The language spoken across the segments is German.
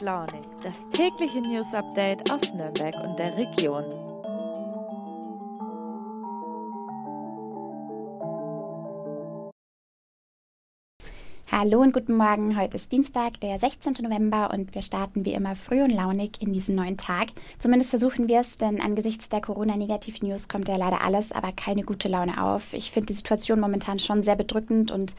Launig, das tägliche News Update aus Nürnberg und der Region. Hallo und guten Morgen. Heute ist Dienstag, der 16. November und wir starten wie immer früh und launig in diesen neuen Tag. Zumindest versuchen wir es, denn angesichts der Corona-Negativ-News kommt ja leider alles, aber keine gute Laune auf. Ich finde die Situation momentan schon sehr bedrückend und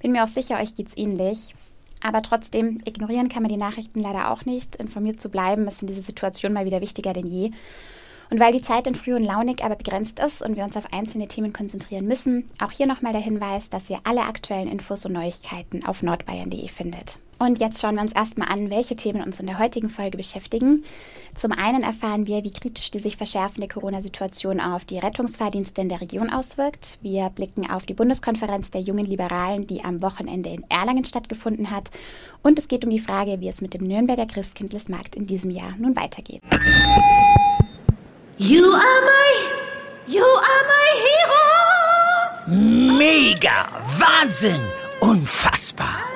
bin mir auch sicher, euch geht's ähnlich. Aber trotzdem, ignorieren kann man die Nachrichten leider auch nicht. Informiert zu bleiben ist in dieser Situation mal wieder wichtiger denn je. Und weil die Zeit in Früh und Launig aber begrenzt ist und wir uns auf einzelne Themen konzentrieren müssen, auch hier nochmal der Hinweis, dass ihr alle aktuellen Infos und Neuigkeiten auf nordbayern.de findet. Und jetzt schauen wir uns erstmal an, welche Themen uns in der heutigen Folge beschäftigen. Zum einen erfahren wir, wie kritisch die sich verschärfende Corona-Situation auf die Rettungsfahrdienste in der Region auswirkt. Wir blicken auf die Bundeskonferenz der jungen Liberalen, die am Wochenende in Erlangen stattgefunden hat. Und es geht um die Frage, wie es mit dem Nürnberger Christkindlesmarkt in diesem Jahr nun weitergeht. You are my, you are my hero. Mega, Wahnsinn, unfassbar.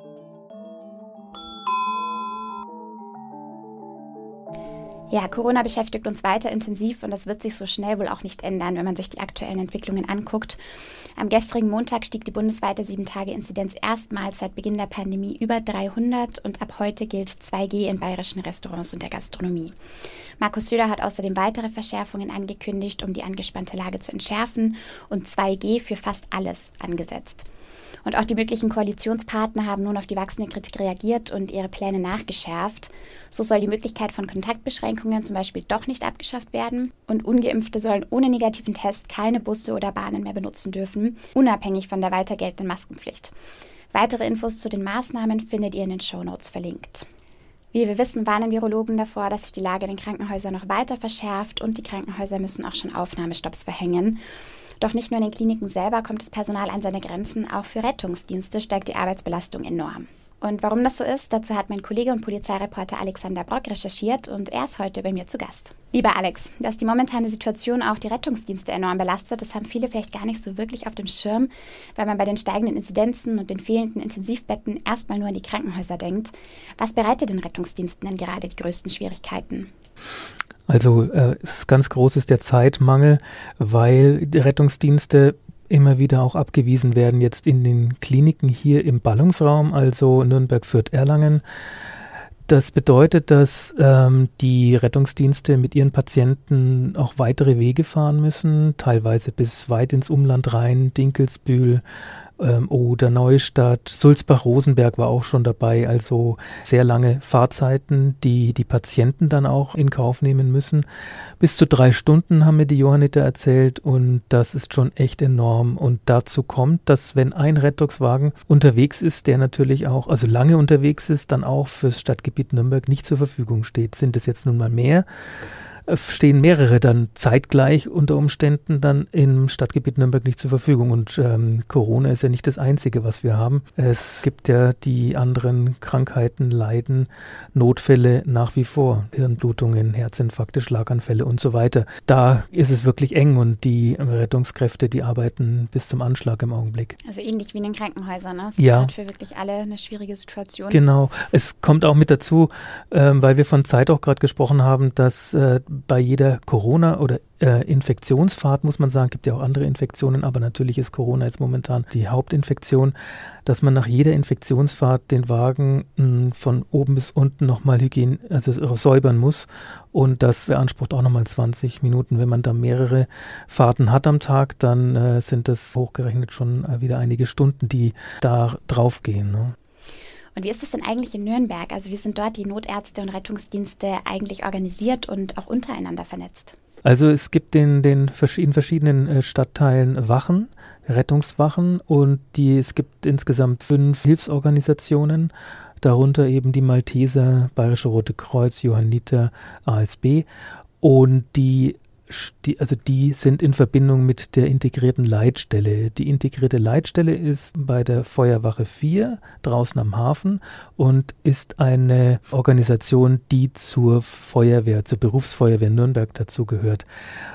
Ja, Corona beschäftigt uns weiter intensiv und das wird sich so schnell wohl auch nicht ändern, wenn man sich die aktuellen Entwicklungen anguckt. Am gestrigen Montag stieg die bundesweite 7-Tage-Inzidenz erstmals seit Beginn der Pandemie über 300 und ab heute gilt 2G in bayerischen Restaurants und der Gastronomie. Markus Söder hat außerdem weitere Verschärfungen angekündigt, um die angespannte Lage zu entschärfen und 2G für fast alles angesetzt. Und auch die möglichen Koalitionspartner haben nun auf die wachsende Kritik reagiert und ihre Pläne nachgeschärft. So soll die Möglichkeit von Kontaktbeschränkungen zum Beispiel doch nicht abgeschafft werden. Und ungeimpfte sollen ohne negativen Test keine Busse oder Bahnen mehr benutzen dürfen, unabhängig von der weiter geltenden Maskenpflicht. Weitere Infos zu den Maßnahmen findet ihr in den Shownotes verlinkt. Wie wir wissen, warnen Virologen davor, dass sich die Lage in den Krankenhäusern noch weiter verschärft und die Krankenhäuser müssen auch schon Aufnahmestopps verhängen. Doch nicht nur in den Kliniken selber kommt das Personal an seine Grenzen, auch für Rettungsdienste steigt die Arbeitsbelastung enorm. Und warum das so ist, dazu hat mein Kollege und Polizeireporter Alexander Brock recherchiert und er ist heute bei mir zu Gast. Lieber Alex, dass die momentane Situation auch die Rettungsdienste enorm belastet, das haben viele vielleicht gar nicht so wirklich auf dem Schirm, weil man bei den steigenden Inzidenzen und den fehlenden Intensivbetten erstmal nur an die Krankenhäuser denkt. Was bereitet den Rettungsdiensten denn gerade die größten Schwierigkeiten? Also äh, ist ganz groß ist der Zeitmangel, weil die Rettungsdienste immer wieder auch abgewiesen werden, jetzt in den Kliniken hier im Ballungsraum, also Nürnberg, Fürth, Erlangen. Das bedeutet, dass ähm, die Rettungsdienste mit ihren Patienten auch weitere Wege fahren müssen, teilweise bis weit ins Umland rein, Dinkelsbühl, ähm, oder Neustadt, Sulzbach-Rosenberg war auch schon dabei. Also sehr lange Fahrzeiten, die die Patienten dann auch in Kauf nehmen müssen. Bis zu drei Stunden haben mir die Johanniter erzählt und das ist schon echt enorm. Und dazu kommt, dass wenn ein Rettungswagen unterwegs ist, der natürlich auch, also lange unterwegs ist, dann auch fürs Stadtgebiet Nürnberg nicht zur Verfügung steht. Sind es jetzt nun mal mehr? Stehen mehrere dann zeitgleich unter Umständen dann im Stadtgebiet Nürnberg nicht zur Verfügung. Und ähm, Corona ist ja nicht das Einzige, was wir haben. Es gibt ja die anderen Krankheiten, Leiden, Notfälle nach wie vor. Hirnblutungen, Herzinfarkte, Schlaganfälle und so weiter. Da ist es wirklich eng und die Rettungskräfte, die arbeiten bis zum Anschlag im Augenblick. Also ähnlich wie in den Krankenhäusern. Ne? Das ja. ist für wirklich alle eine schwierige Situation. Genau. Es kommt auch mit dazu, ähm, weil wir von Zeit auch gerade gesprochen haben, dass äh, bei jeder Corona- oder äh, Infektionsfahrt, muss man sagen, gibt ja auch andere Infektionen, aber natürlich ist Corona jetzt momentan die Hauptinfektion, dass man nach jeder Infektionsfahrt den Wagen mh, hm, von oben bis unten nochmal Hygiene, also säubern muss. Und das beansprucht auch nochmal 20 Minuten. Wenn man da mehrere Fahrten hat am Tag, dann äh, sind das hochgerechnet schon äh, wieder einige Stunden, die da draufgehen. Ne? Und wie ist es denn eigentlich in Nürnberg? Also wie sind dort die Notärzte und Rettungsdienste eigentlich organisiert und auch untereinander vernetzt? Also es gibt in den in verschiedenen äh, Stadtteilen Wachen, Rettungswachen und die, es gibt insgesamt fünf Hilfsorganisationen, darunter eben die Malteser, Bayerische Rote Kreuz, Johanniter, ASB und die die, also die sind in Verbindung mit der integrierten Leitstelle. Die integrierte Leitstelle ist bei der Feuerwache 4 draußen am Hafen und ist eine Organisation, die zur Feuerwehr, zur Berufsfeuerwehr Nürnberg dazugehört.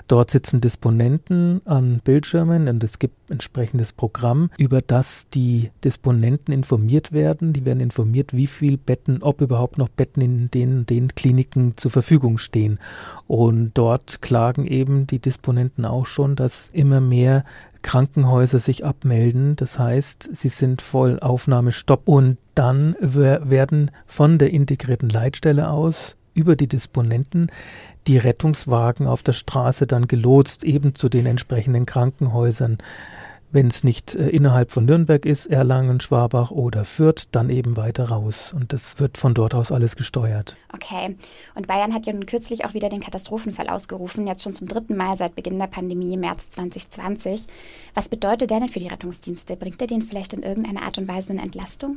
Dort sitzen Disponenten an Bildschirmen und es gibt entsprechendes Programm, über das die Disponenten informiert werden. Die werden informiert, wie viel Betten, ob überhaupt noch Betten in den, den Kliniken zur Verfügung stehen. Und dort klagen eben die Disponenten auch schon, dass immer mehr Krankenhäuser sich abmelden. Das heißt, sie sind voll Aufnahmestopp. Und dann werden von der integrierten Leitstelle aus über die Disponenten die Rettungswagen auf der Straße dann gelotst, eben zu den entsprechenden Krankenhäusern wenn es nicht äh, innerhalb von Nürnberg ist, Erlangen, Schwabach oder Fürth, dann eben weiter raus. Und das wird von dort aus alles gesteuert. Okay. Und Bayern hat ja nun kürzlich auch wieder den Katastrophenfall ausgerufen, jetzt schon zum dritten Mal seit Beginn der Pandemie im März 2020. Was bedeutet der denn für die Rettungsdienste? Bringt er denen vielleicht in irgendeiner Art und Weise eine Entlastung?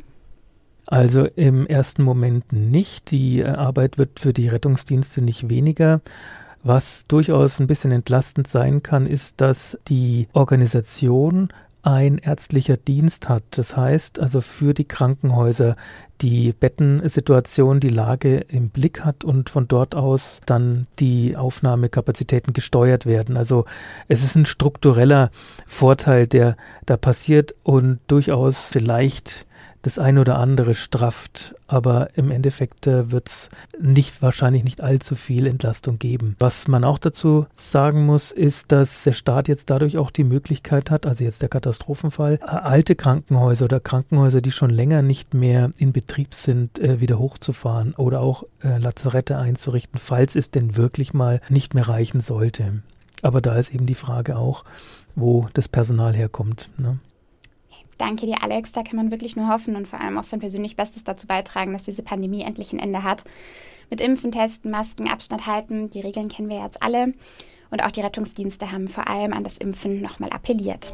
Also im ersten Moment nicht. Die äh, Arbeit wird für die Rettungsdienste nicht weniger. Was durchaus ein bisschen entlastend sein kann, ist, dass die Organisation ein ärztlicher Dienst hat. Das heißt also für die Krankenhäuser die Bettensituation, die Lage im Blick hat und von dort aus dann die Aufnahmekapazitäten gesteuert werden. Also es ist ein struktureller Vorteil, der da passiert und durchaus vielleicht das eine oder andere strafft, aber im Endeffekt äh, wird es nicht, wahrscheinlich nicht allzu viel Entlastung geben. Was man auch dazu sagen muss, ist, dass der Staat jetzt dadurch auch die Möglichkeit hat, also jetzt der Katastrophenfall, alte Krankenhäuser oder Krankenhäuser, die schon länger nicht mehr in Betrieb sind, äh, wieder hochzufahren oder auch äh, Lazarette einzurichten, falls es denn wirklich mal nicht mehr reichen sollte. Aber da ist eben die Frage auch, wo das Personal herkommt. Ne? Danke dir, Alex. Da kann man wirklich nur hoffen und vor allem auch sein persönlich Bestes dazu beitragen, dass diese Pandemie endlich ein Ende hat. Mit Impfen, Testen, Masken, Abstand halten, die Regeln kennen wir jetzt alle. Und auch die Rettungsdienste haben vor allem an das Impfen nochmal appelliert.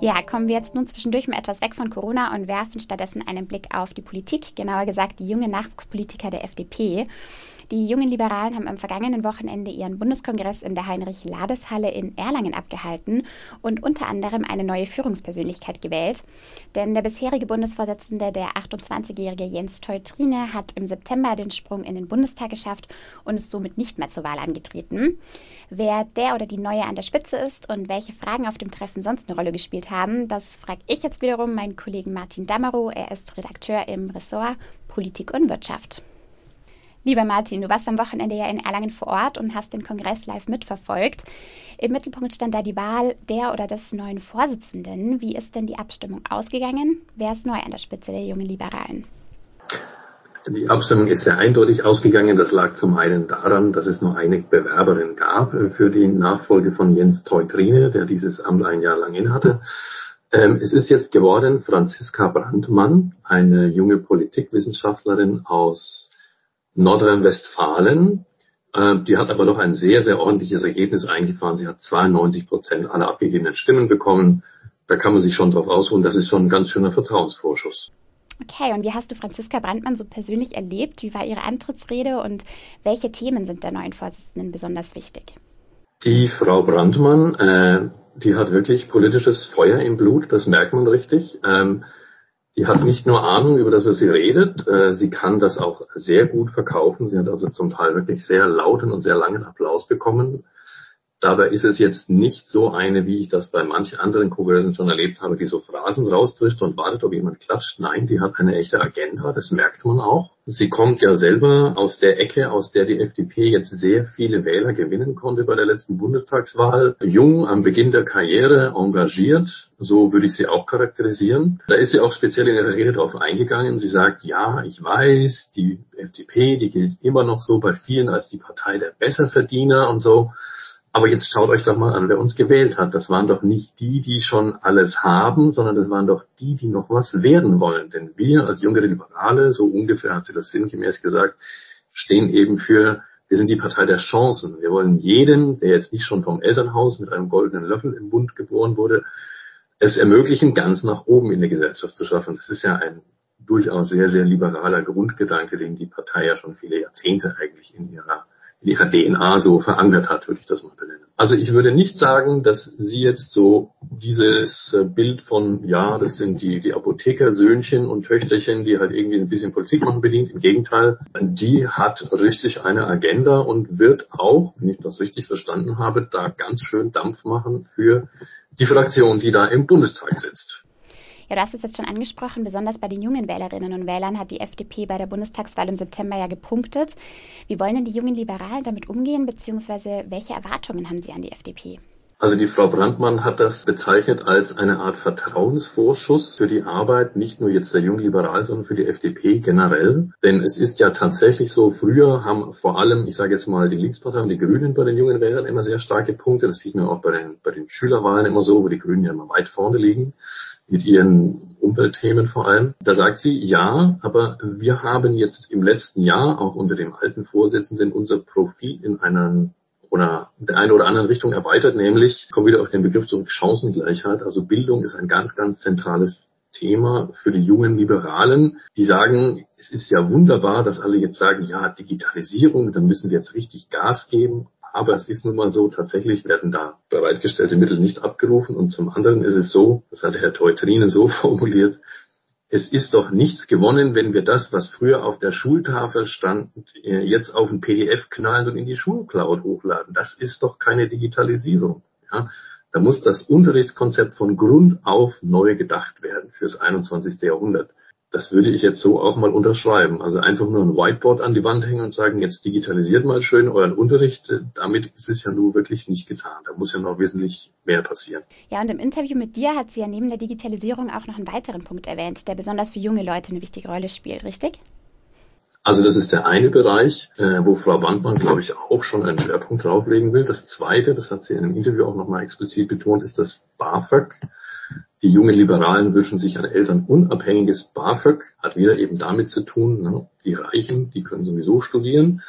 Ja, kommen wir jetzt nun zwischendurch mal etwas weg von Corona und werfen stattdessen einen Blick auf die Politik, genauer gesagt die junge Nachwuchspolitiker der FDP. Die jungen Liberalen haben am vergangenen Wochenende ihren Bundeskongress in der Heinrich-Lades-Halle in Erlangen abgehalten und unter anderem eine neue Führungspersönlichkeit gewählt. Denn der bisherige Bundesvorsitzende, der 28-jährige Jens Teutrine, hat im September den Sprung in den Bundestag geschafft und ist somit nicht mehr zur Wahl angetreten. Wer der oder die Neue an der Spitze ist und welche Fragen auf dem Treffen sonst eine Rolle gespielt haben, das frage ich jetzt wiederum meinen Kollegen Martin Dammerow. Er ist Redakteur im Ressort Politik und Wirtschaft. Lieber Martin, du warst am Wochenende ja in Erlangen vor Ort und hast den Kongress live mitverfolgt. Im Mittelpunkt stand da die Wahl der oder des neuen Vorsitzenden. Wie ist denn die Abstimmung ausgegangen? Wer ist neu an der Spitze der jungen Liberalen? Die Abstimmung ist sehr eindeutig ausgegangen. Das lag zum einen daran, dass es nur eine Bewerberin gab für die Nachfolge von Jens Teutrine, der dieses Amt ein Jahr lang innehatte. Ähm, es ist jetzt geworden Franziska Brandmann, eine junge Politikwissenschaftlerin aus Nordrhein-Westfalen. Äh, die hat aber doch ein sehr, sehr ordentliches Ergebnis eingefahren. Sie hat 92 Prozent aller abgegebenen Stimmen bekommen. Da kann man sich schon drauf ausruhen. Das ist schon ein ganz schöner Vertrauensvorschuss. Okay, und wie hast du Franziska Brandmann so persönlich erlebt? Wie war ihre Antrittsrede und welche Themen sind der neuen Vorsitzenden besonders wichtig? Die Frau Brandmann, äh, die hat wirklich politisches Feuer im Blut, das merkt man richtig. Ähm, die hat nicht nur Ahnung über das, was sie redet, äh, sie kann das auch sehr gut verkaufen. Sie hat also zum Teil wirklich sehr lauten und sehr langen Applaus bekommen. Dabei ist es jetzt nicht so eine, wie ich das bei manchen anderen Kongressen schon erlebt habe, die so Phrasen raustrischt und wartet, ob jemand klatscht. Nein, die hat eine echte Agenda, das merkt man auch. Sie kommt ja selber aus der Ecke, aus der die FDP jetzt sehr viele Wähler gewinnen konnte bei der letzten Bundestagswahl. Jung, am Beginn der Karriere, engagiert, so würde ich sie auch charakterisieren. Da ist sie auch speziell in ihrer Rede darauf eingegangen. Sie sagt, ja, ich weiß, die FDP, die gilt immer noch so bei vielen als die Partei der Besserverdiener und so. Aber jetzt schaut euch doch mal an, wer uns gewählt hat. Das waren doch nicht die, die schon alles haben, sondern das waren doch die, die noch was werden wollen. Denn wir als junge Liberale, so ungefähr hat sie das sinngemäß gesagt, stehen eben für, wir sind die Partei der Chancen. Wir wollen jeden, der jetzt nicht schon vom Elternhaus mit einem goldenen Löffel im Bund geboren wurde, es ermöglichen, ganz nach oben in der Gesellschaft zu schaffen. Das ist ja ein durchaus sehr, sehr liberaler Grundgedanke, den die Partei ja schon viele Jahrzehnte eigentlich in ihrer in ihrer DNA so verankert hat, würde ich das mal benennen. Also ich würde nicht sagen, dass sie jetzt so dieses äh, Bild von, ja, das sind die, die Apothekersöhnchen und Töchterchen, die halt irgendwie ein bisschen Politik machen bedient. Im Gegenteil, die hat richtig eine Agenda und wird auch, wenn ich das richtig verstanden habe, da ganz schön Dampf machen für die Fraktion, die da im Bundestag sitzt. Ja, du hast es jetzt schon angesprochen, besonders bei den jungen Wählerinnen und Wählern hat die FDP bei der Bundestagswahl im September ja gepunktet. Wie wollen denn die jungen Liberalen damit umgehen, beziehungsweise welche Erwartungen haben sie an die FDP? Also die Frau Brandmann hat das bezeichnet als eine Art Vertrauensvorschuss für die Arbeit, nicht nur jetzt der Jungen Liberal, sondern für die FDP generell. Denn es ist ja tatsächlich so, früher haben vor allem, ich sage jetzt mal, die Linkspartei und die Grünen bei den jungen Wählern immer sehr starke Punkte. Das sieht man auch bei den, bei den Schülerwahlen immer so, wo die Grünen ja immer weit vorne liegen mit ihren Umweltthemen vor allem. Da sagt sie, ja, aber wir haben jetzt im letzten Jahr auch unter dem alten Vorsitzenden unser Profil in einer oder der eine oder anderen Richtung erweitert, nämlich, kommen wieder auf den Begriff zurück, Chancengleichheit. Also Bildung ist ein ganz, ganz zentrales Thema für die jungen Liberalen, die sagen, es ist ja wunderbar, dass alle jetzt sagen, ja, Digitalisierung, da müssen wir jetzt richtig Gas geben. Aber es ist nun mal so, tatsächlich werden da bereitgestellte Mittel nicht abgerufen. Und zum anderen ist es so, das hat Herr Teutrine so formuliert, es ist doch nichts gewonnen, wenn wir das, was früher auf der Schultafel stand, äh, jetzt auf ein PDF knallen und in die Schulcloud hochladen. Das ist doch keine Digitalisierung. Ja? Da muss das Unterrichtskonzept von Grund auf neu gedacht werden fürs 21. Jahrhundert. Das würde ich jetzt so auch mal unterschreiben. Also einfach nur ein Whiteboard an die Wand hängen und sagen, jetzt digitalisiert mal schön euren Unterricht. Damit ist es ja nur wirklich nicht getan. Da muss ja noch wesentlich mehr passieren. Ja, und im Interview mit dir hat sie ja neben der Digitalisierung auch noch einen weiteren Punkt erwähnt, der besonders für junge Leute eine wichtige Rolle spielt, richtig? Also das ist der eine Bereich, äh, wo Frau Bandmann, glaube ich, auch schon einen Schwerpunkt drauflegen will. Das zweite, das hat sie in einem Interview auch nochmal explizit betont, ist das BAföG. Die jungen Liberalen wünschen sich ein elternunabhängiges BAföG, hat wieder eben damit zu tun, ne? die Reichen, die können sowieso studieren.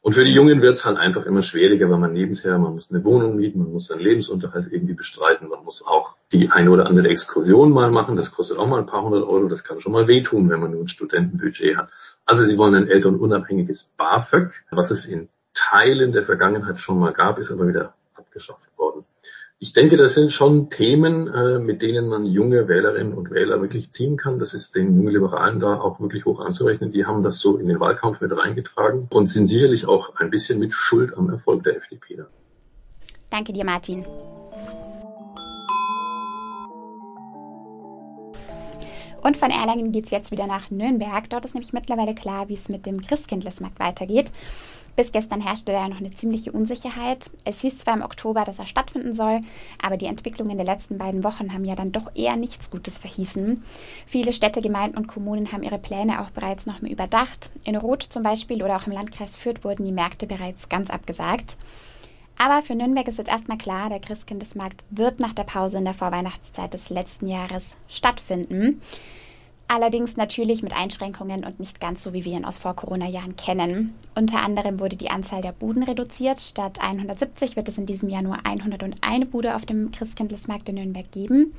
Und für die Jungen wird es halt einfach immer schwieriger, weil man nebenher, man muss eine Wohnung mieten, man muss seinen Lebensunterhalt irgendwie bestreiten, man muss auch die eine oder andere Exkursion mal machen, das kostet auch mal ein paar hundert Euro, das kann schon mal wehtun, wenn man nur ein Studentenbudget hat. Also sie wollen ein elternunabhängiges BAföG, was es in Teilen der Vergangenheit schon mal gab, ist aber wieder abgeschafft. Ich denke, das sind schon Themen, äh, mit denen man junge Wählerinnen und Wähler wirklich ziehen kann. Das ist den jungen Liberalen da auch wirklich hoch anzurechnen. Die haben das so in den Wahlkampf mit reingetragen und sind sicherlich auch ein bisschen mit Schuld am Erfolg der FDP. Danke dir, Martin. Und von Erlangen geht es jetzt wieder nach Nürnberg. Dort ist nämlich mittlerweile klar, wie es mit dem Christkindlesmarkt weitergeht. Bis gestern herrschte da noch eine ziemliche Unsicherheit. Es hieß zwar im Oktober, dass er stattfinden soll, aber die Entwicklungen der letzten beiden Wochen haben ja dann doch eher nichts Gutes verhießen. Viele Städte, Gemeinden und Kommunen haben ihre Pläne auch bereits nochmal überdacht. In Roth zum Beispiel oder auch im Landkreis Fürth wurden die Märkte bereits ganz abgesagt. Aber für Nürnberg ist jetzt erstmal klar, der Christkindesmarkt wird nach der Pause in der Vorweihnachtszeit des letzten Jahres stattfinden. Allerdings natürlich mit Einschränkungen und nicht ganz so, wie wir ihn aus Vor-Corona-Jahren kennen. Unter anderem wurde die Anzahl der Buden reduziert. Statt 170 wird es in diesem Jahr nur 101 Bude auf dem Christkindlesmarkt in Nürnberg geben.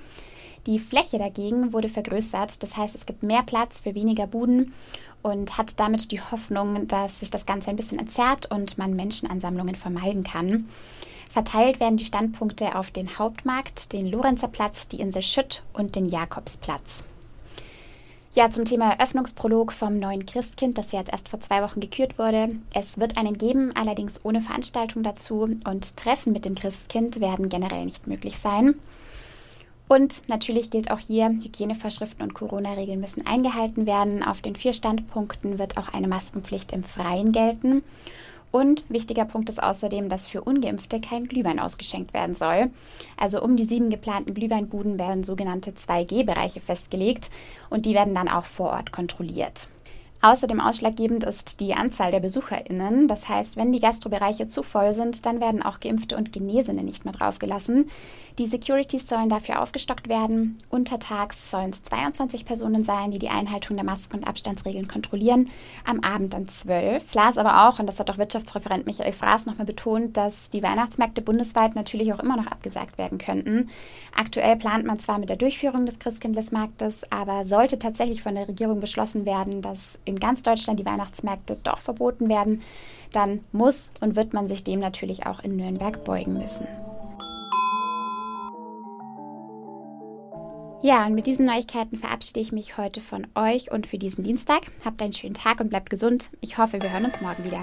Die Fläche dagegen wurde vergrößert. Das heißt, es gibt mehr Platz für weniger Buden und hat damit die Hoffnung, dass sich das Ganze ein bisschen entzerrt und man Menschenansammlungen vermeiden kann. Verteilt werden die Standpunkte auf den Hauptmarkt, den Lorenzerplatz, die Insel Schütt und den Jakobsplatz. Ja, zum Thema Eröffnungsprolog vom neuen Christkind, das ja jetzt erst vor zwei Wochen gekürt wurde. Es wird einen geben, allerdings ohne Veranstaltung dazu und Treffen mit dem Christkind werden generell nicht möglich sein. Und natürlich gilt auch hier, Hygienevorschriften und Corona-Regeln müssen eingehalten werden. Auf den vier Standpunkten wird auch eine Maskenpflicht im Freien gelten. Und wichtiger Punkt ist außerdem, dass für Ungeimpfte kein Glühwein ausgeschenkt werden soll. Also um die sieben geplanten Glühweinbuden werden sogenannte 2G-Bereiche festgelegt und die werden dann auch vor Ort kontrolliert. Außerdem ausschlaggebend ist die Anzahl der BesucherInnen. Das heißt, wenn die Gastrobereiche zu voll sind, dann werden auch Geimpfte und Genesene nicht mehr draufgelassen. Die Securities sollen dafür aufgestockt werden. Untertags sollen es 22 Personen sein, die die Einhaltung der Masken- und Abstandsregeln kontrollieren. Am Abend dann 12. Flas aber auch, und das hat auch Wirtschaftsreferent Michael Fraß nochmal betont, dass die Weihnachtsmärkte bundesweit natürlich auch immer noch abgesagt werden könnten. Aktuell plant man zwar mit der Durchführung des Christkindlesmarktes, aber sollte tatsächlich von der Regierung beschlossen werden, dass in ganz Deutschland die Weihnachtsmärkte doch verboten werden, dann muss und wird man sich dem natürlich auch in Nürnberg beugen müssen. Ja, und mit diesen Neuigkeiten verabschiede ich mich heute von euch und für diesen Dienstag. Habt einen schönen Tag und bleibt gesund. Ich hoffe, wir hören uns morgen wieder.